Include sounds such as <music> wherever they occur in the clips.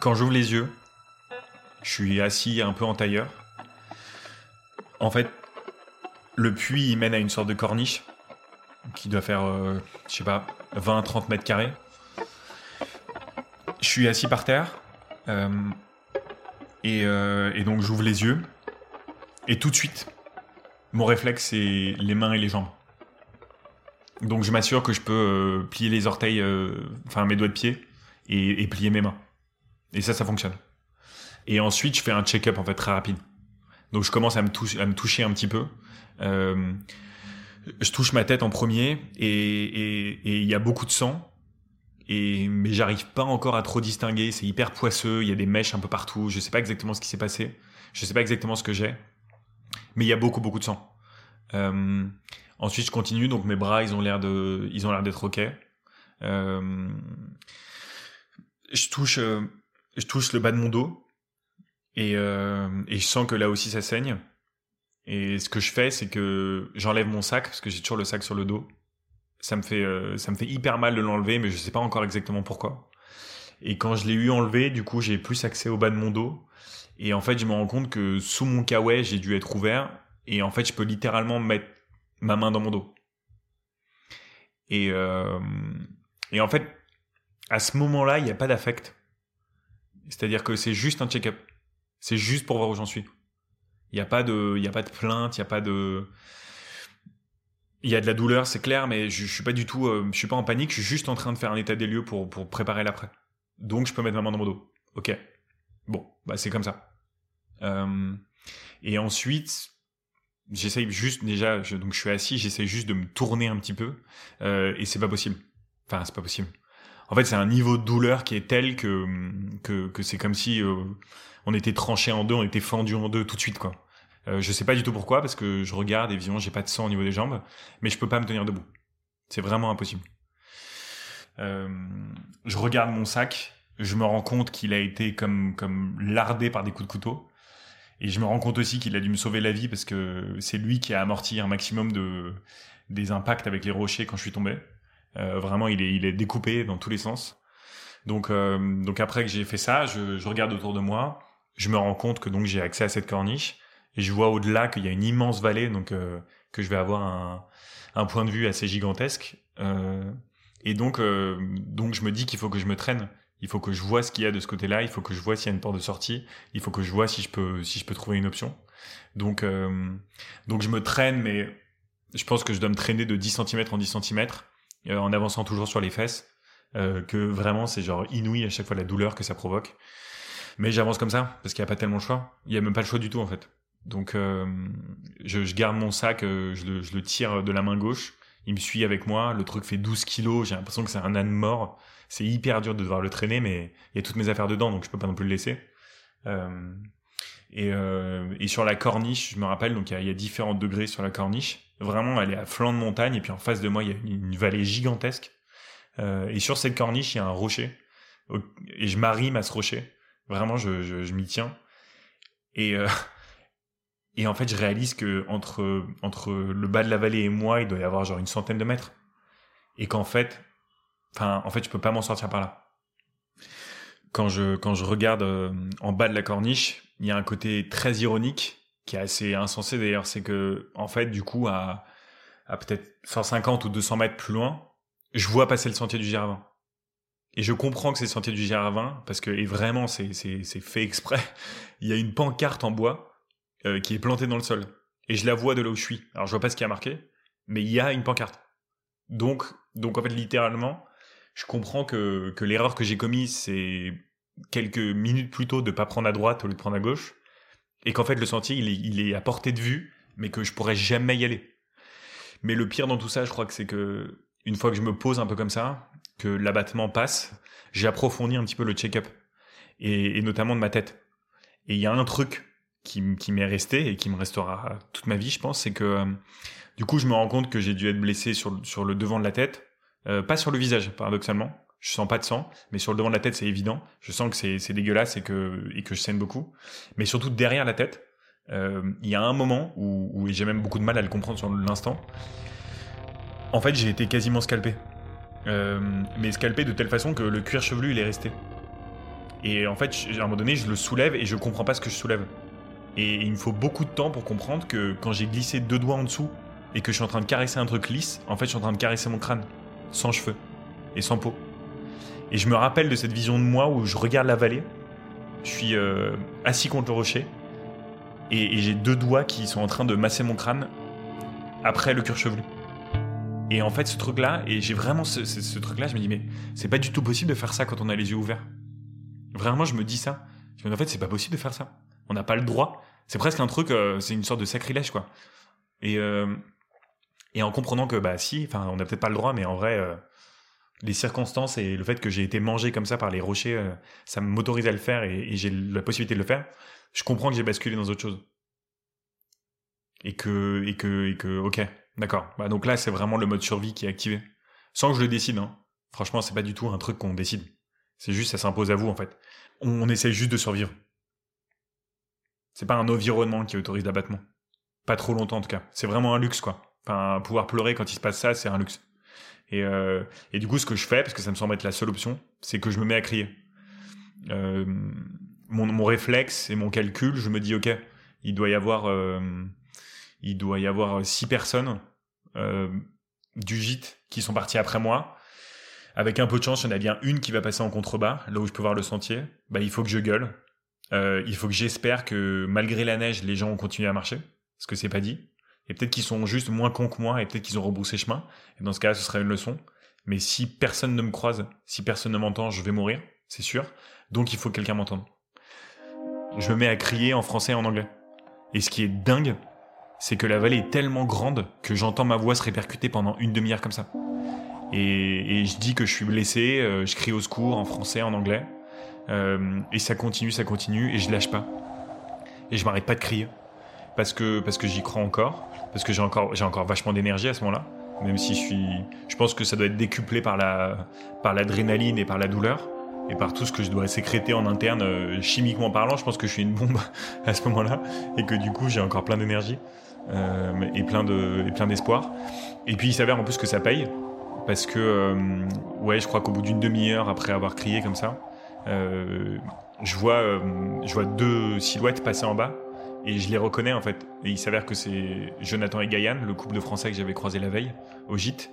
Quand j'ouvre les yeux, je suis assis un peu en tailleur. En fait, le puits mène à une sorte de corniche qui doit faire, euh, je sais pas, 20-30 mètres carrés. Je suis assis par terre euh, et, euh, et donc j'ouvre les yeux et tout de suite, mon réflexe c'est les mains et les jambes. Donc je m'assure que je peux euh, plier les orteils, enfin mes doigts de pied, et plier mes mains. Et ça, ça fonctionne. Et ensuite, je fais un check-up en fait très rapide. Donc je commence à me, toucher, à me toucher un petit peu. Euh, je touche ma tête en premier et et- et il y a beaucoup de sang. Et mais j'arrive pas encore à trop distinguer. C'est hyper poisseux. Il y a des mèches un peu partout. Je sais pas exactement ce qui s'est passé. Je sais pas exactement ce que j'ai. Mais il y a beaucoup beaucoup de sang. Euh, ensuite, je continue. Donc mes bras, ils ont l'air de, ils ont l'air d'être ok. Euh, je touche, je touche le bas de mon dos et, euh, et je sens que là aussi ça saigne. Et ce que je fais, c'est que j'enlève mon sac parce que j'ai toujours le sac sur le dos. Ça me fait, euh, ça me fait hyper mal de l'enlever, mais je sais pas encore exactement pourquoi. Et quand je l'ai eu enlevé, du coup, j'ai plus accès au bas de mon dos. Et en fait, je me rends compte que sous mon kawaii, j'ai dû être ouvert. Et en fait, je peux littéralement mettre ma main dans mon dos. Et, euh, et en fait, à ce moment-là, il n'y a pas d'affect. C'est-à-dire que c'est juste un check-up. C'est juste pour voir où j'en suis. Il n'y a pas de, il y a pas de plainte, il n'y a pas de, il y a de la douleur, c'est clair, mais je, je suis pas du tout, euh, je suis pas en panique. Je suis juste en train de faire un état des lieux pour pour préparer l'après. Donc je peux mettre ma main dans mon dos. Ok. Bon, bah c'est comme ça. Euh, et ensuite, j'essaye juste déjà, donc je suis assis, j'essaye juste de me tourner un petit peu, euh, et c'est pas possible. Enfin, c'est pas possible. En fait, c'est un niveau de douleur qui est tel que que, que c'est comme si euh, on était tranché en deux, on était fendu en deux tout de suite, quoi. Euh, je sais pas du tout pourquoi, parce que je regarde évidemment j'ai pas de sang au niveau des jambes, mais je peux pas me tenir debout. C'est vraiment impossible. Euh, je regarde mon sac, je me rends compte qu'il a été comme comme lardé par des coups de couteau. Et je me rends compte aussi qu'il a dû me sauver la vie parce que c'est lui qui a amorti un maximum de des impacts avec les rochers quand je suis tombé. Euh, vraiment, il est il est découpé dans tous les sens. Donc euh, donc après que j'ai fait ça, je, je regarde autour de moi, je me rends compte que donc j'ai accès à cette corniche et je vois au-delà qu'il y a une immense vallée, donc euh, que je vais avoir un un point de vue assez gigantesque. Et donc donc je me dis qu'il faut que je me traîne il faut que je vois ce qu'il y a de ce côté-là, il faut que je vois s'il y a une porte de sortie, il faut que je vois si je peux si je peux trouver une option. Donc euh, donc je me traîne mais je pense que je dois me traîner de 10 cm en 10 cm en avançant toujours sur les fesses euh, que vraiment c'est genre inouï à chaque fois la douleur que ça provoque. Mais j'avance comme ça parce qu'il n'y a pas tellement le choix, il y a même pas le choix du tout en fait. Donc euh, je, je garde mon sac, euh, je, le, je le tire de la main gauche, il me suit avec moi, le truc fait 12 kilos, j'ai l'impression que c'est un âne mort c'est hyper dur de devoir le traîner, mais il y a toutes mes affaires dedans, donc je peux pas non plus le laisser. Euh, et, euh, et sur la corniche, je me rappelle, donc il y a différents degrés sur la corniche. Vraiment, elle est à flanc de montagne, et puis en face de moi, il y a une, vallée gigantesque. Euh, et sur cette corniche, il y a un rocher, et je m'arrime à ce rocher. Vraiment, je, je, je m'y tiens. Et euh, <laughs> et en fait, je réalise que entre entre le bas de la vallée et moi, il doit y avoir genre une centaine de mètres, et qu'en fait, Enfin, en fait, je peux pas m'en sortir par là. Quand je, quand je regarde euh, en bas de la corniche, il y a un côté très ironique qui est assez insensé d'ailleurs. C'est que, en fait, du coup, à, à peut-être 150 ou 200 mètres plus loin, je vois passer le sentier du Géravin. Et je comprends que c'est le sentier du Géravin parce que, et vraiment, c'est fait exprès. <laughs> Il y a une pancarte en bois euh, qui est plantée dans le sol. Et je la vois de là où je suis. Alors, je vois pas ce qui a marqué, mais il y a une pancarte. Donc, donc en fait, littéralement, je comprends que, que l'erreur que j'ai commise, c'est quelques minutes plus tôt de pas prendre à droite au lieu de prendre à gauche, et qu'en fait le sentier il est, il est à portée de vue, mais que je pourrais jamais y aller. Mais le pire dans tout ça, je crois que c'est que une fois que je me pose un peu comme ça, que l'abattement passe, j'ai approfondi un petit peu le check-up, et, et notamment de ma tête. Et il y a un truc qui, qui m'est resté et qui me restera toute ma vie, je pense, c'est que euh, du coup je me rends compte que j'ai dû être blessé sur, sur le devant de la tête, euh, pas sur le visage, paradoxalement. Je sens pas de sang, mais sur le devant de la tête, c'est évident. Je sens que c'est, dégueulasse et que, je saigne beaucoup. Mais surtout derrière la tête, euh, il y a un moment où, où j'ai même beaucoup de mal à le comprendre sur l'instant. En fait, j'ai été quasiment scalpé. Euh, mais scalpé de telle façon que le cuir chevelu, il est resté. Et en fait, à un moment donné, je le soulève et je comprends pas ce que je soulève. Et il me faut beaucoup de temps pour comprendre que quand j'ai glissé deux doigts en dessous et que je suis en train de caresser un truc lisse, en fait, je suis en train de caresser mon crâne, sans cheveux et sans peau. Et je me rappelle de cette vision de moi où je regarde la vallée, je suis euh, assis contre le rocher, et, j'ai deux doigts qui sont en train de masser mon crâne après le cuir chevelu. Et en fait, ce truc-là, et j'ai vraiment ce, truc-là, je me dis, mais c'est pas du tout possible de faire ça quand on a les yeux ouverts. Vraiment, je me dis ça. Je me dis, en fait, c'est pas possible de faire ça. On n'a pas le droit. C'est presque un truc, euh, c'est une sorte de sacrilège, quoi. Et, euh, et en comprenant que, bah, si, enfin, on n'a peut-être pas le droit, mais en vrai, les circonstances et le fait que j'ai été mangé comme ça par les rochers, euh, ça m'autorise à le faire et, j'ai la possibilité de le faire. Je comprends que j'ai basculé dans autre chose. Et que, et que, et que, ok, d'accord. Bah donc là, c'est vraiment le mode survie qui est activé. Sans que je le décide, hein. Franchement, c'est pas du tout un truc qu'on décide. C'est juste, ça s'impose à vous, en fait. On, on essaye juste de survivre. C'est pas un environnement qui autorise l'abattement. Pas trop longtemps, en tout cas. C'est vraiment un luxe, quoi. Enfin, pouvoir pleurer quand il se passe ça, c'est un luxe. Et, euh, et, du coup, ce que je fais, parce que ça me semble être la seule option, c'est que je me mets à crier. Euh, mon, réflexe et mon calcul, je me dis, ok, il doit y avoir, euh, six personnes du gîte qui sont parties après moi. Avec un peu de chance, il y en a bien une qui va passer en contrebas, là où je peux voir le sentier. Bah, il faut que je gueule. Il faut que j'espère que malgré la neige, les gens ont continué à marcher, parce que c'est pas dit. Et peut-être qu'ils sont juste moins cons que moi et peut-être qu'ils ont rebroussé chemin. Et dans ce cas-là, ce serait une leçon. Mais si personne ne me croise, si personne ne m'entend, je vais mourir, c'est sûr. Donc il faut que quelqu'un m'entende. Je me mets à crier en français et en anglais. Et ce qui est dingue, c'est que la vallée est tellement grande que j'entends ma voix se répercuter pendant une demi-heure comme ça. Et, je dis que je suis blessé, euh, je crie au secours en français, en anglais. Euh, et ça continue, ça continue, et je lâche pas. Et je m'arrête pas de crier. Parce que, parce que j'y crois encore parce que j'ai encore, j'ai encore vachement d'énergie à ce moment-là. Même si je suis, je pense que ça doit être décuplé par la, par l'adrénaline et par la douleur et par tout ce que je dois sécréter en interne, euh, chimiquement parlant. Je pense que je suis une bombe <laughs> à ce moment-là et que du coup j'ai encore plein d'énergie euh, et plein de, et plein d'espoir. Et puis il s'avère en plus que ça paye parce que, euh, ouais, je crois qu'au bout d'une demi-heure après avoir crié comme ça, je vois, je vois deux silhouettes passer en bas et je les reconnais en fait. Et il s'avère que c'est Jonathan et Gaïane, le couple de Français que j'avais croisé la veille au gîte.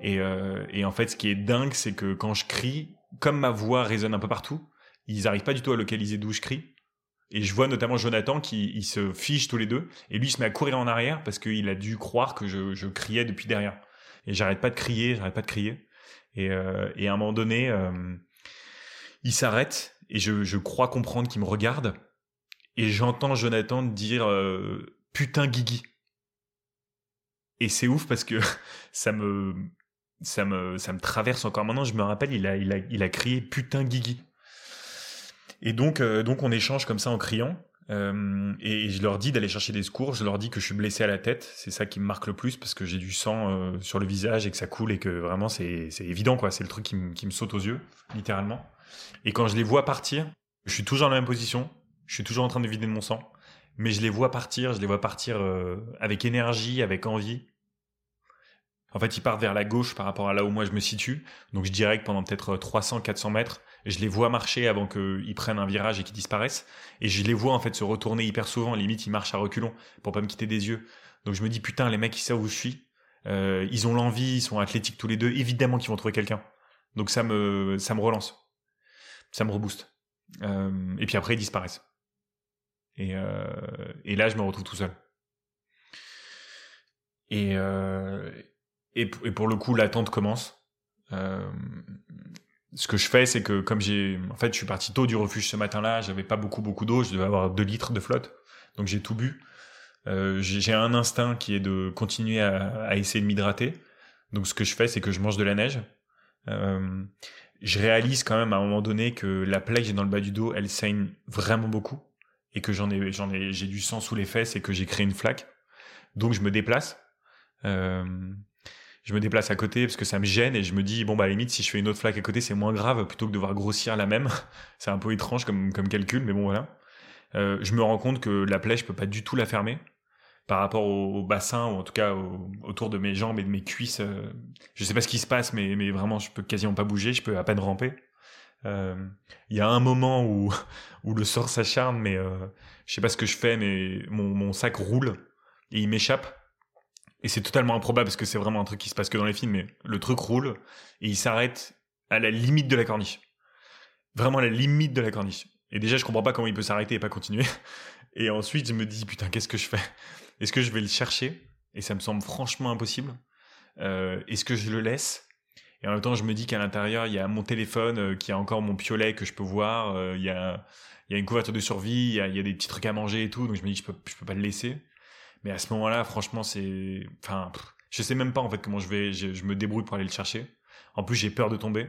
Et, euh, et en fait, ce qui est dingue, c'est que quand je crie, comme ma voix résonne un peu partout, ils n'arrivent pas du tout à localiser d'où je crie. Et je vois notamment Jonathan qui se fiche tous les deux. Et lui, il se met à courir en arrière parce qu'il a dû croire que je, criais depuis derrière. Et j'arrête pas de crier, j'arrête pas de crier. Et, euh, à un moment donné, euh, il s'arrête et je, je crois comprendre qu'il me regarde et j'entends Jonathan dire euh, putain Guigui. Et c'est ouf parce que <laughs> ça me ça me ça me traverse encore maintenant. Je me rappelle, il a il a il a crié putain Guigui. Et donc euh, donc on échange comme ça en criant. Euh, et je leur dis d'aller chercher des secours. Je leur dis que je suis blessé à la tête. C'est ça qui me marque le plus parce que j'ai du sang sur le visage et que ça coule et que vraiment c'est évident quoi. C'est le truc qui qui me saute aux yeux littéralement. Et quand je les vois partir, je suis toujours dans la même position. Je suis toujours en train de vider de mon sang, mais je les vois partir, je les vois partir euh, avec énergie, avec envie. En fait, ils partent vers la gauche par rapport à là où moi je me situe. Donc je dirais que pendant peut-être 300, 400 mètres, je les vois marcher avant qu'ils prennent un virage et qu'ils disparaissent. Et je les vois en fait se retourner hyper souvent. Limite, ils marchent à reculons pour pas me quitter des yeux. Donc je me dis putain, les mecs ils savent où je suis. Euh, ils ont l'envie, ils sont athlétiques tous les deux. Évidemment qu'ils vont trouver quelqu'un. Donc ça me ça me relance, ça me rebooste. Euh, et puis après ils disparaissent. Et, euh, et là, je me retrouve tout seul. Et, euh, et, pour le coup, l'attente commence. Euh, ce que je fais, c'est que comme j'ai, en fait, je suis parti tôt du refuge ce matin-là, j'avais pas beaucoup beaucoup d'eau, je devais avoir 2 litres de flotte, donc j'ai tout bu. J'ai un instinct qui est de continuer à, essayer de m'hydrater. Donc ce que je fais, c'est que je mange de la neige. Je réalise quand même à un moment donné que la plaie que j'ai dans le bas du dos, elle saigne vraiment beaucoup et que j'en ai, j'en ai, j'ai du sang sous les fesses et que j'ai créé une flaque. Donc je me déplace. Euh, je me déplace à côté parce que ça me gêne et je me dis bon bah à la limite si je fais une autre flaque à côté c'est moins grave plutôt que de devoir grossir la même. <laughs> c'est un peu étrange comme comme calcul mais bon voilà. Euh, je me rends compte que la plaie je peux pas du tout la fermer par rapport au, bassin ou en tout cas autour de mes jambes et de mes cuisses. Euh, je sais pas ce qui se passe mais mais vraiment je peux quasiment pas bouger, je peux à peine ramper. Il y a un moment où, <laughs> où le sort s'acharne, mais je sais pas ce que je fais, mais mon, mon sac roule et il m'échappe. Et c'est totalement improbable parce que c'est vraiment un truc qui se passe que dans les films, mais le truc roule et il s'arrête à la limite de la corniche. Vraiment à la limite de la corniche. Et déjà, je comprends pas comment il peut s'arrêter et pas continuer. <laughs> Et ensuite, je me dis, putain, qu'est-ce que je fais? Est-ce que je vais le chercher? Et ça me semble franchement impossible. Euh, Est-ce que je le laisse? Et en même temps, je me dis qu'à l'intérieur, il y a mon téléphone, euh, qui a encore mon piolet que je peux voir, euh, il, y a, une couverture de survie, il y a, des petits trucs à manger et tout, donc je me dis que je peux, peux pas le laisser. Mais à ce moment-là, franchement, c'est... Enfin, je sais même pas en fait comment je vais... Je, me débrouille pour aller le chercher. En plus, j'ai peur de tomber.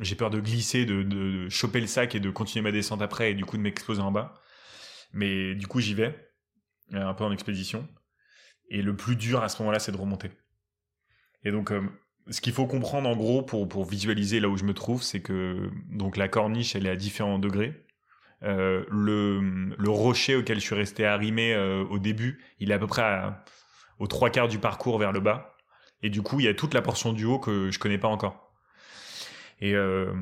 J'ai peur de glisser, de, choper le sac et de continuer ma descente après et du coup de m'exploser en bas. Mais du coup, j'y vais, euh, un peu en expédition. Et le plus dur à ce moment-là, c'est de remonter. Et donc, ce qu'il faut comprendre en gros pour, pour visualiser là où je me trouve, c'est que donc la corniche, elle est à différents degrés. Euh, le, le, rocher auquel je suis resté arrimé euh, au début, il est à peu près aux trois quarts du parcours vers le bas. Et du coup, il y a toute la portion du haut que je connais pas encore. Et, euh,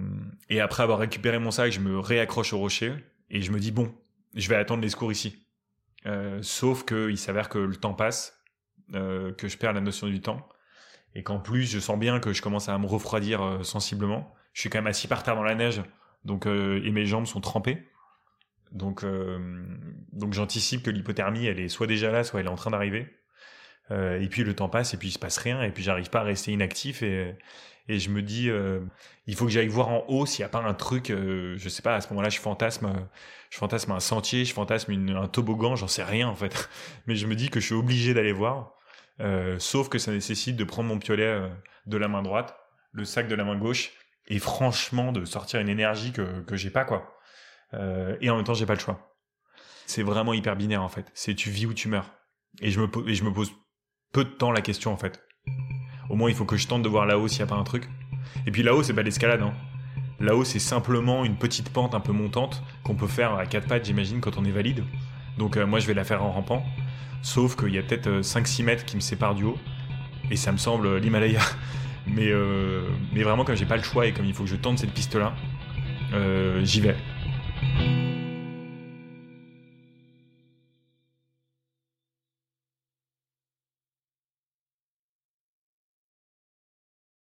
et après avoir récupéré mon sac, je me réaccroche au rocher et je me dis bon, je vais attendre les secours ici. Sauf qu'il s'avère que le temps passe, que je perds la notion du temps et qu'en plus je sens bien que je commence à me refroidir euh, sensiblement. Je suis quand même assis par terre dans la neige, donc et mes jambes sont trempées. Donc, euh, donc j'anticipe que l'hypothermie, elle est soit déjà là, soit elle est en train d'arriver. Euh, et puis le temps passe, et puis il se passe rien, et puis j'arrive pas à rester inactif, et, et je me dis, euh, il faut que j'aille voir en haut s'il y a pas un truc, euh, je sais pas, à ce moment-là, je fantasme, je fantasme un sentier, je fantasme une, un toboggan, j'en sais rien en fait. <laughs> Mais je me dis que je suis obligé d'aller voir, euh, sauf que ça nécessite de prendre mon piolet euh, de la main droite, le sac de la main gauche, et franchement de sortir une énergie que, que j'ai pas quoi. Euh, et en même temps, j'ai pas le choix. C'est vraiment hyper binaire en fait. C'est tu vis ou tu meurs. Et je me, pose peu de temps la question en fait. Au moins, il faut que je tente de voir là-haut s'il n'y a pas un truc. Et puis là-haut, c'est pas l'escalade. Hein. Là-haut, c'est simplement une petite pente un peu montante qu'on peut faire à quatre pattes, j'imagine, quand on est valide. Donc moi, je vais la faire en rampant. Sauf qu'il y a peut-être 5-6 euh, mètres qui me séparent du haut. Et ça me semble l'Himalaya. <laughs> Mais, euh, mais vraiment, comme j'ai pas le choix et comme il faut que je tente cette piste-là, euh, j'y vais.